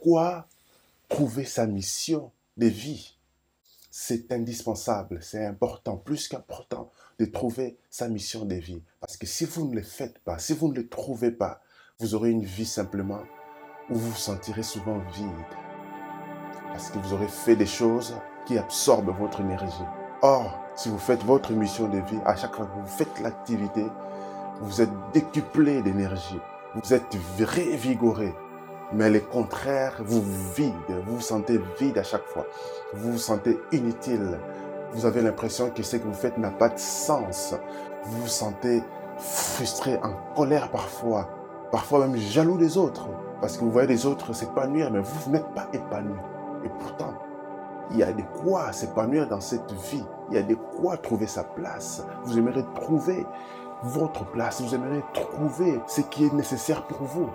pourquoi trouver sa mission de vie? C'est indispensable, c'est important, plus qu'important de trouver sa mission de vie. Parce que si vous ne le faites pas, si vous ne le trouvez pas, vous aurez une vie simplement où vous vous sentirez souvent vide. Parce que vous aurez fait des choses qui absorbent votre énergie. Or, si vous faites votre mission de vie, à chaque fois que vous faites l'activité, vous êtes décuplé d'énergie. Vous êtes révigoré. Mais le contraire vous vide. Vous vous sentez vide à chaque fois. Vous vous sentez inutile. Vous avez l'impression que ce que vous faites n'a pas de sens. Vous vous sentez frustré, en colère parfois. Parfois même jaloux des autres. Parce que vous voyez les autres s'épanouir, mais vous n'êtes pas épanoui. Et pourtant, il y a de quoi s'épanouir dans cette vie. Il y a de quoi trouver sa place. Vous aimeriez trouver votre place. Vous aimeriez trouver ce qui est nécessaire pour vous.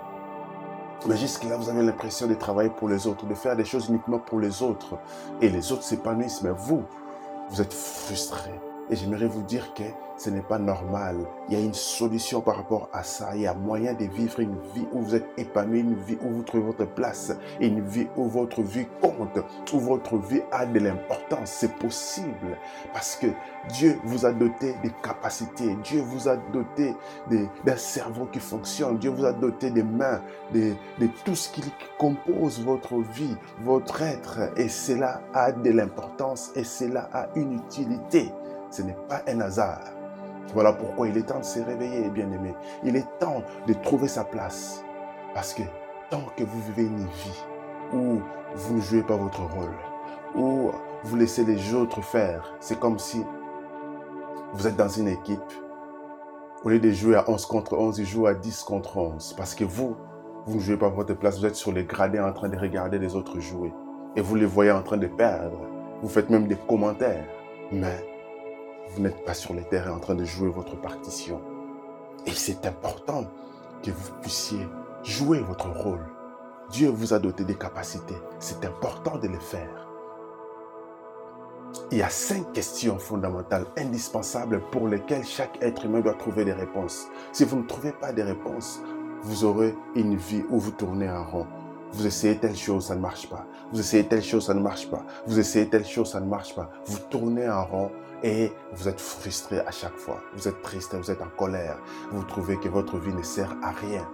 Mais jusque-là, vous avez l'impression de travailler pour les autres, de faire des choses uniquement pour les autres. Et les autres s'épanouissent, mais vous, vous êtes frustré. Et j'aimerais vous dire que ce n'est pas normal. Il y a une solution par rapport à ça. Il y a moyen de vivre une vie où vous êtes épanoui, une vie où vous trouvez votre place, une vie où votre vie compte, où votre vie a de l'importance. C'est possible parce que Dieu vous a doté des capacités. Dieu vous a doté d'un cerveau qui fonctionne. Dieu vous a doté des mains, de, de tout ce qui compose votre vie, votre être. Et cela a de l'importance et cela a une utilité. Ce n'est pas un hasard. Voilà pourquoi il est temps de se réveiller, bien-aimé. Il est temps de trouver sa place. Parce que tant que vous vivez une vie où vous ne jouez pas votre rôle, où vous laissez les autres faire, c'est comme si vous êtes dans une équipe. Au lieu de jouer à 11 contre 11, ils jouent à 10 contre 11. Parce que vous, vous ne jouez pas votre place, vous êtes sur les gradins en train de regarder les autres jouer. Et vous les voyez en train de perdre. Vous faites même des commentaires. Mais vous n'êtes pas sur le terrain en train de jouer votre partition. Et c'est important que vous puissiez jouer votre rôle. Dieu vous a doté des capacités. C'est important de les faire. Il y a cinq questions fondamentales, indispensables, pour lesquelles chaque être humain doit trouver des réponses. Si vous ne trouvez pas des réponses, vous aurez une vie où vous tournez en rond. Vous essayez telle chose, ça ne marche pas. Vous essayez telle chose, ça ne marche pas. Vous essayez telle chose, ça ne marche pas. Vous tournez en rond et vous êtes frustré à chaque fois. Vous êtes triste, vous êtes en colère. Vous trouvez que votre vie ne sert à rien.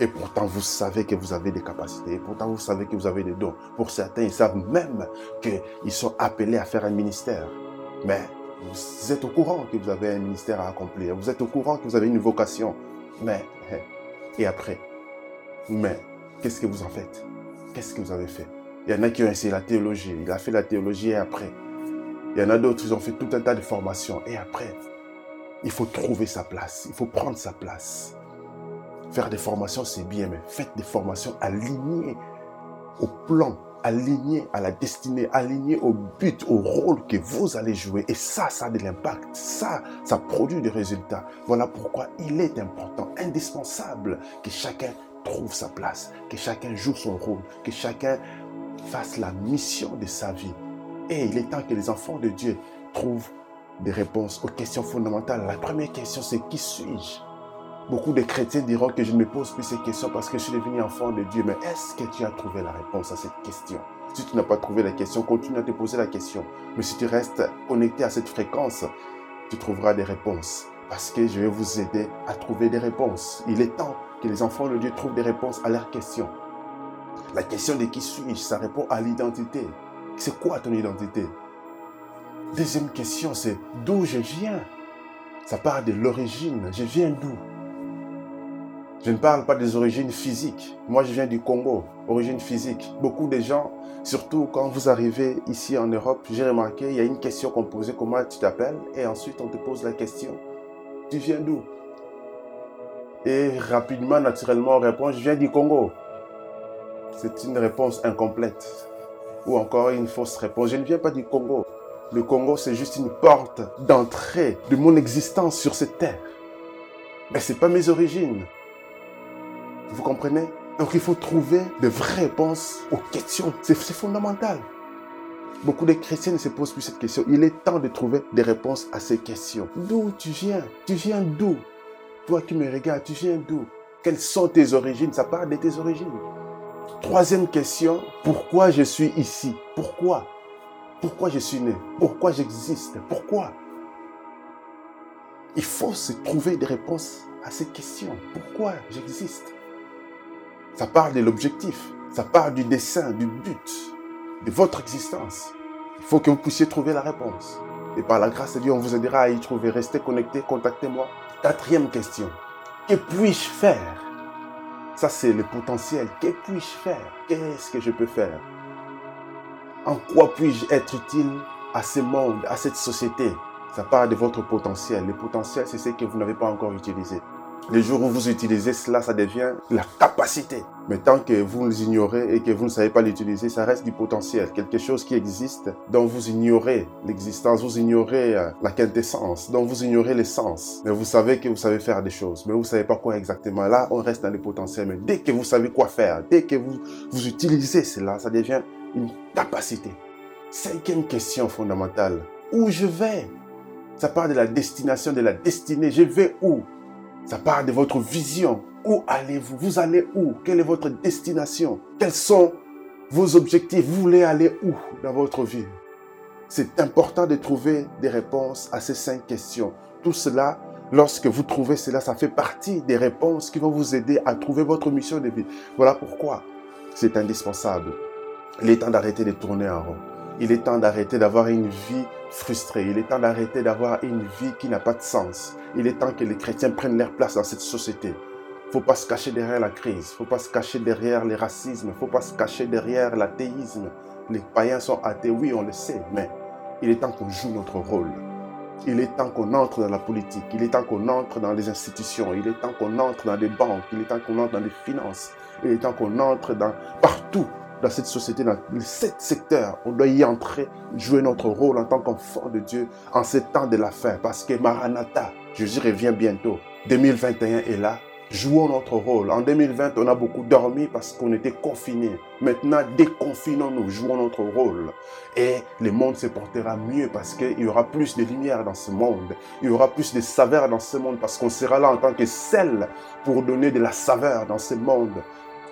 Et pourtant, vous savez que vous avez des capacités. Et pourtant, vous savez que vous avez des dons. Pour certains, ils savent même qu'ils sont appelés à faire un ministère. Mais vous êtes au courant que vous avez un ministère à accomplir. Vous êtes au courant que vous avez une vocation. Mais, et après? Mais, qu'est-ce que vous en faites? Qu'est-ce que vous avez fait? Il y en a qui ont essayé la théologie. Il a fait la théologie et après il y en a d'autres, ils ont fait tout un tas de formations. Et après, il faut trouver sa place. Il faut prendre sa place. Faire des formations, c'est bien, mais faites des formations alignées au plan, alignées à la destinée, alignées au but, au rôle que vous allez jouer. Et ça, ça a de l'impact. Ça, ça produit des résultats. Voilà pourquoi il est important, indispensable que chacun trouve sa place, que chacun joue son rôle, que chacun fasse la mission de sa vie. Et il est temps que les enfants de Dieu trouvent des réponses aux questions fondamentales. La première question, c'est qui suis-je? Beaucoup de chrétiens diront que je ne me pose plus ces questions parce que je suis devenu enfant de Dieu. Mais est-ce que tu as trouvé la réponse à cette question? Si tu n'as pas trouvé la question, continue à te poser la question. Mais si tu restes connecté à cette fréquence, tu trouveras des réponses. Parce que je vais vous aider à trouver des réponses. Il est temps que les enfants de Dieu trouvent des réponses à leurs questions. La question de qui suis-je, ça répond à l'identité. C'est quoi ton identité? Deuxième question, c'est d'où je viens? Ça parle de l'origine. Je viens d'où? Je ne parle pas des origines physiques. Moi, je viens du Congo, origine physique. Beaucoup de gens, surtout quand vous arrivez ici en Europe, j'ai remarqué, il y a une question qu'on posait, comment tu t'appelles? Et ensuite, on te pose la question, tu viens d'où? Et rapidement, naturellement, on répond, je viens du Congo. C'est une réponse incomplète ou encore une fausse réponse. Je ne viens pas du Congo. Le Congo, c'est juste une porte d'entrée de mon existence sur cette terre. Mais ce n'est pas mes origines. Vous comprenez? Donc il faut trouver de vraies réponses aux questions. C'est fondamental. Beaucoup de chrétiens ne se posent plus cette question. Il est temps de trouver des réponses à ces questions. D'où tu viens? Tu viens d'où? Toi qui me regardes, tu viens d'où? Quelles sont tes origines? Ça parle de tes origines. Troisième question, pourquoi je suis ici? Pourquoi? Pourquoi je suis né? Pourquoi j'existe? Pourquoi? Il faut se trouver des réponses à ces questions. Pourquoi j'existe? Ça parle de l'objectif, ça parle du dessin, du but, de votre existence. Il faut que vous puissiez trouver la réponse. Et par la grâce de Dieu, on vous aidera à y trouver. Restez connectés, contactez-moi. Quatrième question. Que puis-je faire? Ça, c'est le potentiel. Que puis-je faire? Qu'est-ce que je peux faire? En quoi puis-je être utile à ce monde, à cette société? Ça part de votre potentiel. Le potentiel, c'est ce que vous n'avez pas encore utilisé. Le jour où vous utilisez cela, ça devient la capacité. Mais tant que vous ignorez et que vous ne savez pas l'utiliser, ça reste du potentiel, quelque chose qui existe, dont vous ignorez l'existence, vous ignorez euh, la quintessence, dont vous ignorez l'essence. Mais vous savez que vous savez faire des choses, mais vous ne savez pas quoi exactement. Là, on reste dans le potentiel. Mais dès que vous savez quoi faire, dès que vous, vous utilisez cela, ça devient une capacité. Cinquième question fondamentale. Où je vais? Ça parle de la destination, de la destinée. Je vais où? Ça part de votre vision. Où allez-vous? Vous allez où? Quelle est votre destination? Quels sont vos objectifs? Vous voulez aller où dans votre vie? C'est important de trouver des réponses à ces cinq questions. Tout cela, lorsque vous trouvez cela, ça fait partie des réponses qui vont vous aider à trouver votre mission de vie. Voilà pourquoi c'est indispensable. Il est temps d'arrêter de tourner en rond. Il est temps d'arrêter d'avoir une vie frustrée. Il est temps d'arrêter d'avoir une vie qui n'a pas de sens. Il est temps que les chrétiens prennent leur place dans cette société. Faut pas se cacher derrière la crise. Il ne faut pas se cacher derrière les racismes. Faut pas se cacher derrière l'athéisme. Les païens sont athées, oui, on le sait, mais il est temps qu'on joue notre rôle. Il est temps qu'on entre dans la politique. Il est temps qu'on entre dans les institutions. Il est temps qu'on entre dans les banques. Il est temps qu'on entre dans les finances. Il est temps qu'on entre dans partout dans cette société, dans sept secteurs. On doit y entrer, jouer notre rôle en tant qu'enfant de Dieu en ces temps de la fin. Parce que Maranatha, Jésus revient bientôt. 2021 est là. Jouons notre rôle. En 2020, on a beaucoup dormi parce qu'on était confinés. Maintenant, déconfinons-nous, jouons notre rôle. Et le monde se portera mieux parce qu'il y aura plus de lumière dans ce monde. Il y aura plus de saveur dans ce monde parce qu'on sera là en tant que sel pour donner de la saveur dans ce monde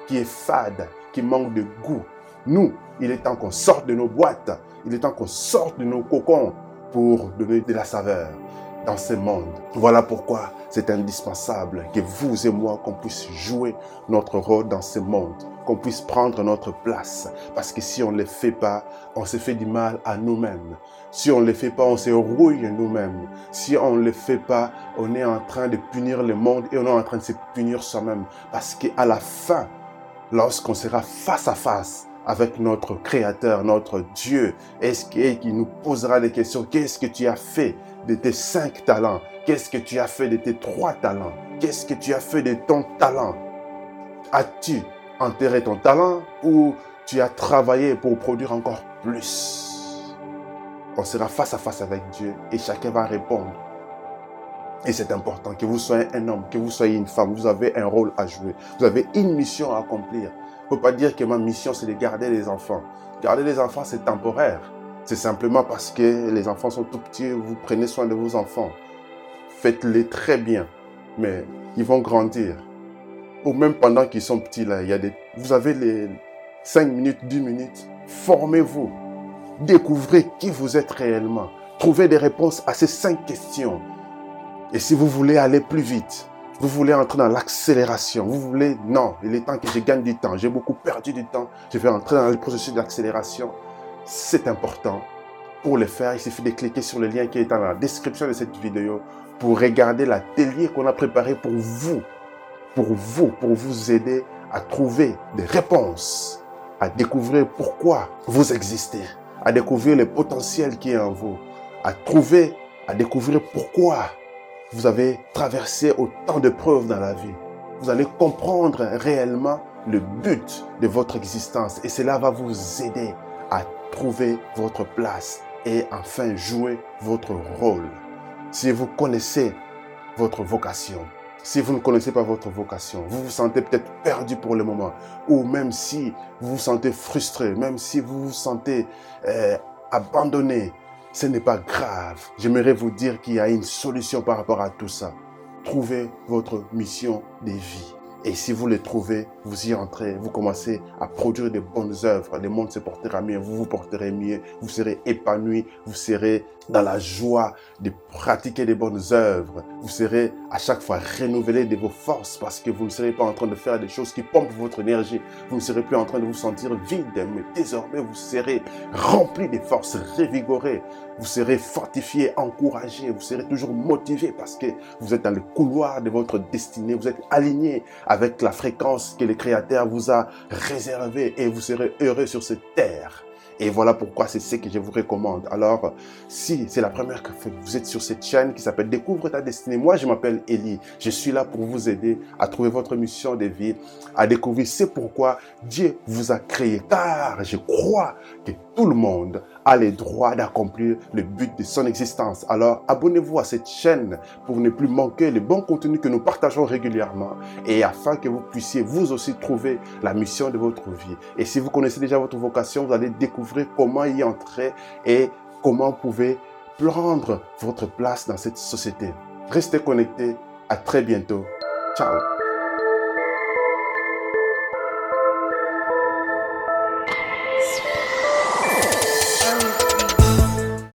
qui est fade, manque de goût. Nous, il est temps qu'on sorte de nos boîtes, il est temps qu'on sorte de nos cocons pour donner de la saveur dans ce monde. Voilà pourquoi c'est indispensable que vous et moi, qu'on puisse jouer notre rôle dans ce monde, qu'on puisse prendre notre place. Parce que si on ne le fait pas, on se fait du mal à nous-mêmes. Si on ne le fait pas, on se rouille nous-mêmes. Si on ne le fait pas, on est en train de punir le monde et on est en train de se punir soi-même. Parce qu'à la fin, lorsqu'on sera face à face avec notre Créateur, notre Dieu, est-ce qu'il nous posera des questions? Qu'est-ce que tu as fait de tes cinq talents? Qu'est-ce que tu as fait de tes trois talents? Qu'est-ce que tu as fait de ton talent? As-tu enterré ton talent ou tu as travaillé pour produire encore plus? On sera face à face avec Dieu et chacun va répondre et c'est important que vous soyez un homme, que vous soyez une femme. Vous avez un rôle à jouer. Vous avez une mission à accomplir. Il ne faut pas dire que ma mission, c'est de garder les enfants. Garder les enfants, c'est temporaire. C'est simplement parce que les enfants sont tout petits, vous prenez soin de vos enfants. Faites-les très bien. Mais ils vont grandir. Ou même pendant qu'ils sont petits, là, il y a des... vous avez les 5 minutes, 10 minutes. Formez-vous. Découvrez qui vous êtes réellement. Trouvez des réponses à ces cinq questions. Et si vous voulez aller plus vite, vous voulez entrer dans l'accélération, vous voulez, non, il est temps que je gagne du temps, j'ai beaucoup perdu du temps, je vais entrer dans le processus d'accélération, c'est important. Pour le faire, il suffit de cliquer sur le lien qui est dans la description de cette vidéo pour regarder l'atelier qu'on a préparé pour vous, pour vous, pour vous aider à trouver des réponses, à découvrir pourquoi vous existez, à découvrir le potentiel qui est en vous, à trouver, à découvrir pourquoi vous avez traversé autant de preuves dans la vie. Vous allez comprendre réellement le but de votre existence et cela va vous aider à trouver votre place et enfin jouer votre rôle. Si vous connaissez votre vocation, si vous ne connaissez pas votre vocation, vous vous sentez peut-être perdu pour le moment, ou même si vous vous sentez frustré, même si vous vous sentez euh, abandonné, ce n'est pas grave. J'aimerais vous dire qu'il y a une solution par rapport à tout ça. Trouvez votre mission de vie. Et si vous les trouvez, vous y entrez, vous commencez à produire des bonnes œuvres. Le monde se portera mieux, vous vous porterez mieux, vous serez épanoui, vous serez dans la joie de pratiquer des bonnes œuvres. Vous serez à chaque fois renouvelé de vos forces parce que vous ne serez pas en train de faire des choses qui pompent votre énergie. Vous ne serez plus en train de vous sentir vide, mais désormais vous serez rempli de forces, révigoré. Vous serez fortifié, encouragé, vous serez toujours motivé parce que vous êtes dans le couloir de votre destinée, vous êtes aligné avec la fréquence que le Créateur vous a réservée et vous serez heureux sur cette terre. Et voilà pourquoi c'est ce que je vous recommande. Alors, si c'est la première que vous êtes sur cette chaîne qui s'appelle Découvre ta destinée, moi je m'appelle Elie. Je suis là pour vous aider à trouver votre mission de vie, à découvrir c'est pourquoi Dieu vous a créé. Car je crois que tout le monde a le droit d'accomplir le but de son existence. Alors, abonnez-vous à cette chaîne pour ne plus manquer les bons contenus que nous partageons régulièrement et afin que vous puissiez vous aussi trouver la mission de votre vie. Et si vous connaissez déjà votre vocation, vous allez découvrir comment y entrer et comment vous pouvez prendre votre place dans cette société. Restez connectés. À très bientôt. Ciao.